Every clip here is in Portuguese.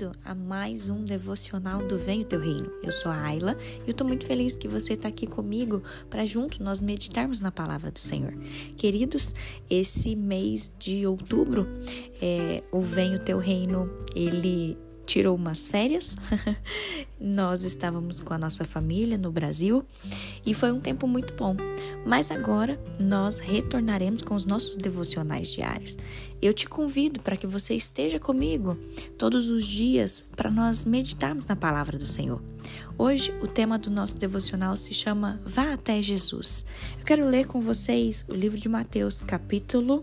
bem-vindo a mais um devocional do Venho Teu Reino. Eu sou a Ayla e eu tô muito feliz que você está aqui comigo para junto nós meditarmos na palavra do Senhor. Queridos, esse mês de outubro, é, o Venho Teu Reino, ele tirou umas férias. Nós estávamos com a nossa família no Brasil e foi um tempo muito bom. Mas agora nós retornaremos com os nossos devocionais diários. Eu te convido para que você esteja comigo todos os dias para nós meditarmos na palavra do Senhor. Hoje o tema do nosso devocional se chama Vá até Jesus. Eu quero ler com vocês o livro de Mateus, capítulo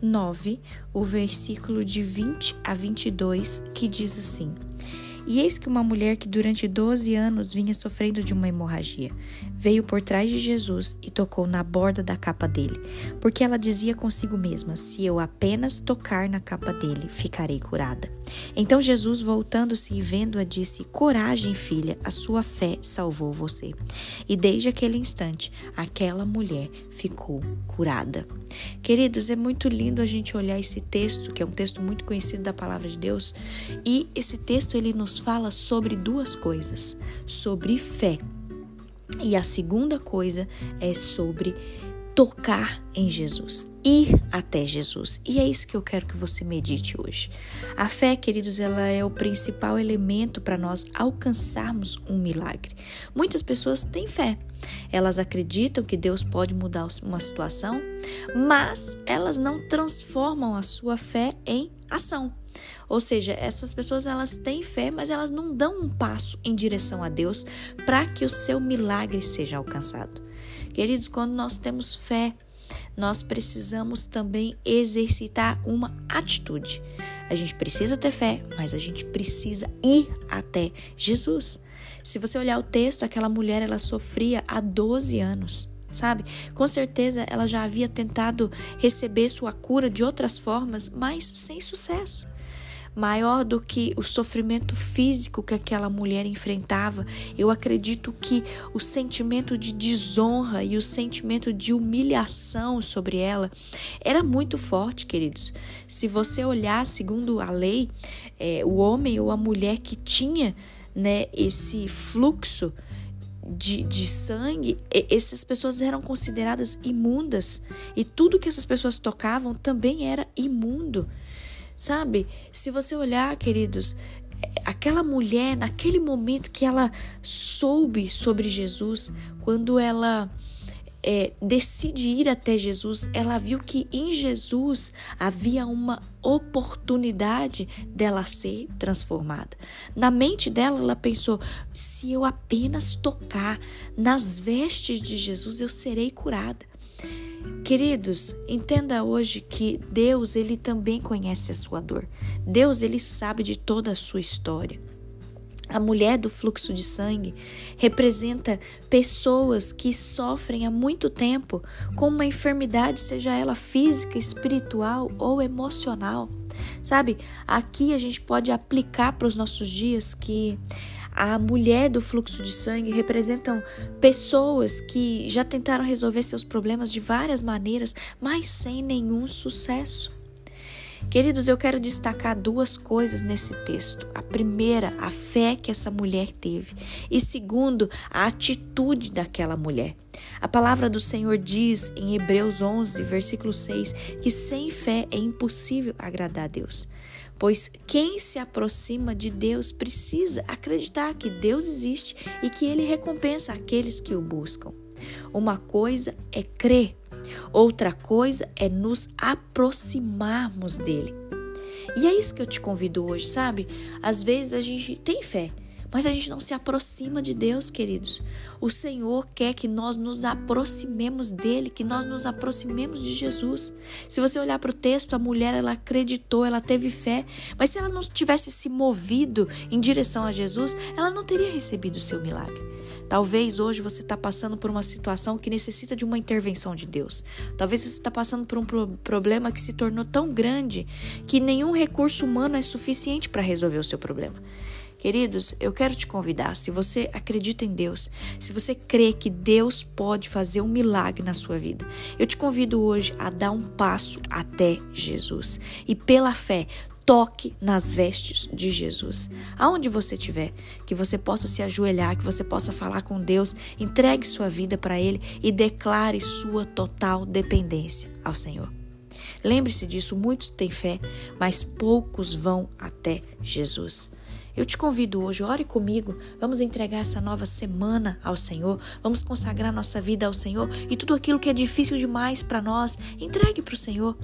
9, o versículo de 20 a 22, que diz assim: e eis que uma mulher que durante 12 anos vinha sofrendo de uma hemorragia veio por trás de Jesus e tocou na borda da capa dele, porque ela dizia consigo mesma: Se eu apenas tocar na capa dele, ficarei curada. Então Jesus, voltando-se e vendo-a, disse: Coragem, filha, a sua fé salvou você. E desde aquele instante, aquela mulher ficou curada. Queridos, é muito lindo a gente olhar esse texto, que é um texto muito conhecido da palavra de Deus, e esse texto ele nos fala sobre duas coisas: sobre fé. E a segunda coisa é sobre tocar em Jesus, ir até Jesus. E é isso que eu quero que você medite hoje. A fé, queridos, ela é o principal elemento para nós alcançarmos um milagre. Muitas pessoas têm fé. Elas acreditam que Deus pode mudar uma situação, mas elas não transformam a sua fé em ação. Ou seja, essas pessoas elas têm fé, mas elas não dão um passo em direção a Deus para que o seu milagre seja alcançado. Queridos, quando nós temos fé, nós precisamos também exercitar uma atitude. A gente precisa ter fé, mas a gente precisa ir até Jesus. Se você olhar o texto, aquela mulher ela sofria há 12 anos sabe? Com certeza ela já havia tentado receber sua cura de outras formas, mas sem sucesso maior do que o sofrimento físico que aquela mulher enfrentava, eu acredito que o sentimento de desonra e o sentimento de humilhação sobre ela era muito forte, queridos. Se você olhar segundo a lei, é, o homem ou a mulher que tinha né, esse fluxo de, de sangue, essas pessoas eram consideradas imundas e tudo que essas pessoas tocavam também era imundo. Sabe? Se você olhar, queridos, aquela mulher, naquele momento que ela soube sobre Jesus, quando ela é, decide ir até Jesus, ela viu que em Jesus havia uma oportunidade dela ser transformada. Na mente dela, ela pensou: se eu apenas tocar nas vestes de Jesus, eu serei curada. Queridos, entenda hoje que Deus, ele também conhece a sua dor. Deus, ele sabe de toda a sua história. A mulher do fluxo de sangue representa pessoas que sofrem há muito tempo com uma enfermidade, seja ela física, espiritual ou emocional. Sabe, aqui a gente pode aplicar para os nossos dias que a mulher do fluxo de sangue representam pessoas que já tentaram resolver seus problemas de várias maneiras, mas sem nenhum sucesso. Queridos, eu quero destacar duas coisas nesse texto. A primeira, a fé que essa mulher teve, e segundo, a atitude daquela mulher. A palavra do Senhor diz em Hebreus 11, versículo 6, que sem fé é impossível agradar a Deus. Pois quem se aproxima de Deus precisa acreditar que Deus existe e que ele recompensa aqueles que o buscam. Uma coisa é crer, outra coisa é nos aproximarmos dele. E é isso que eu te convido hoje, sabe? Às vezes a gente tem fé, mas a gente não se aproxima de Deus, queridos. O Senhor quer que nós nos aproximemos dele, que nós nos aproximemos de Jesus. Se você olhar para o texto, a mulher ela acreditou, ela teve fé, mas se ela não tivesse se movido em direção a Jesus, ela não teria recebido o seu milagre. Talvez hoje você está passando por uma situação que necessita de uma intervenção de Deus. Talvez você está passando por um pro problema que se tornou tão grande que nenhum recurso humano é suficiente para resolver o seu problema. Queridos, eu quero te convidar, se você acredita em Deus, se você crê que Deus pode fazer um milagre na sua vida, eu te convido hoje a dar um passo até Jesus e pela fé toque nas vestes de Jesus. Aonde você estiver, que você possa se ajoelhar, que você possa falar com Deus, entregue sua vida para Ele e declare sua total dependência ao Senhor. Lembre-se disso, muitos têm fé, mas poucos vão até Jesus. Eu te convido hoje, ore comigo. Vamos entregar essa nova semana ao Senhor. Vamos consagrar nossa vida ao Senhor e tudo aquilo que é difícil demais para nós, entregue para o Senhor.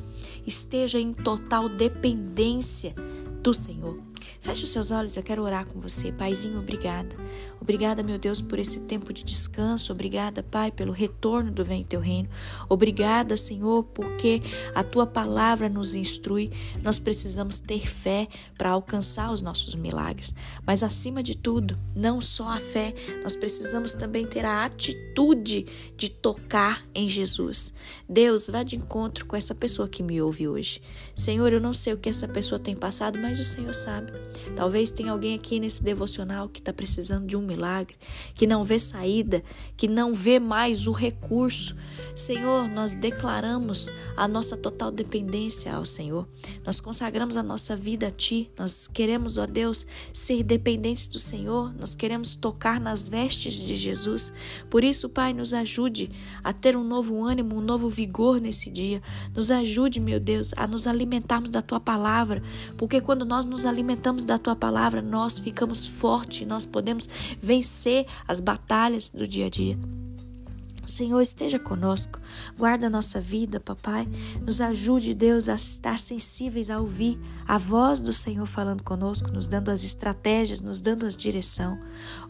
Esteja em total dependência do Senhor. Feche os seus olhos, eu quero orar com você. Paizinho, obrigada. Obrigada, meu Deus, por esse tempo de descanso. Obrigada, Pai, pelo retorno do Vem Teu Reino. Obrigada, Senhor, porque a Tua palavra nos instrui. Nós precisamos ter fé para alcançar os nossos milagres. Mas, acima de tudo, não só a fé, nós precisamos também ter a atitude de tocar em Jesus. Deus, vá de encontro com essa pessoa que me ouve hoje. Senhor, eu não sei o que essa pessoa tem passado, mas o Senhor sabe. Talvez tenha alguém aqui nesse devocional que está precisando de um milagre, que não vê saída, que não vê mais o recurso. Senhor, nós declaramos a nossa total dependência ao Senhor. Nós consagramos a nossa vida a Ti. Nós queremos, ó Deus, ser dependentes do Senhor. Nós queremos tocar nas vestes de Jesus. Por isso, Pai, nos ajude a ter um novo ânimo, um novo vigor nesse dia. Nos ajude, meu Deus, a nos alimentarmos da Tua palavra, porque quando nós nos alimentamos da tua palavra, nós ficamos fortes, nós podemos vencer as batalhas do dia a dia. Senhor, esteja conosco, guarda a nossa vida, papai. Nos ajude, Deus, a estar sensíveis a ouvir a voz do Senhor falando conosco, nos dando as estratégias, nos dando a direção.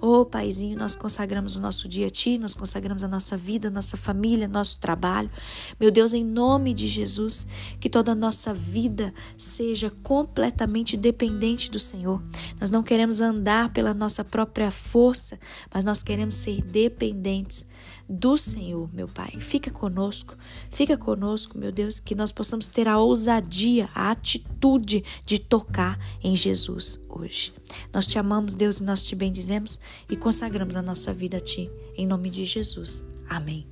Oh, Paizinho, nós consagramos o nosso dia a Ti, nós consagramos a nossa vida, nossa família, nosso trabalho. Meu Deus, em nome de Jesus, que toda a nossa vida seja completamente dependente do Senhor. Nós não queremos andar pela nossa própria força, mas nós queremos ser dependentes do Senhor, meu Pai. Fica conosco, fica conosco, meu Deus, que nós possamos ter a ousadia, a atitude de tocar em Jesus hoje. Nós te amamos, Deus, e nós te bendizemos e consagramos a nossa vida a Ti. Em nome de Jesus. Amém.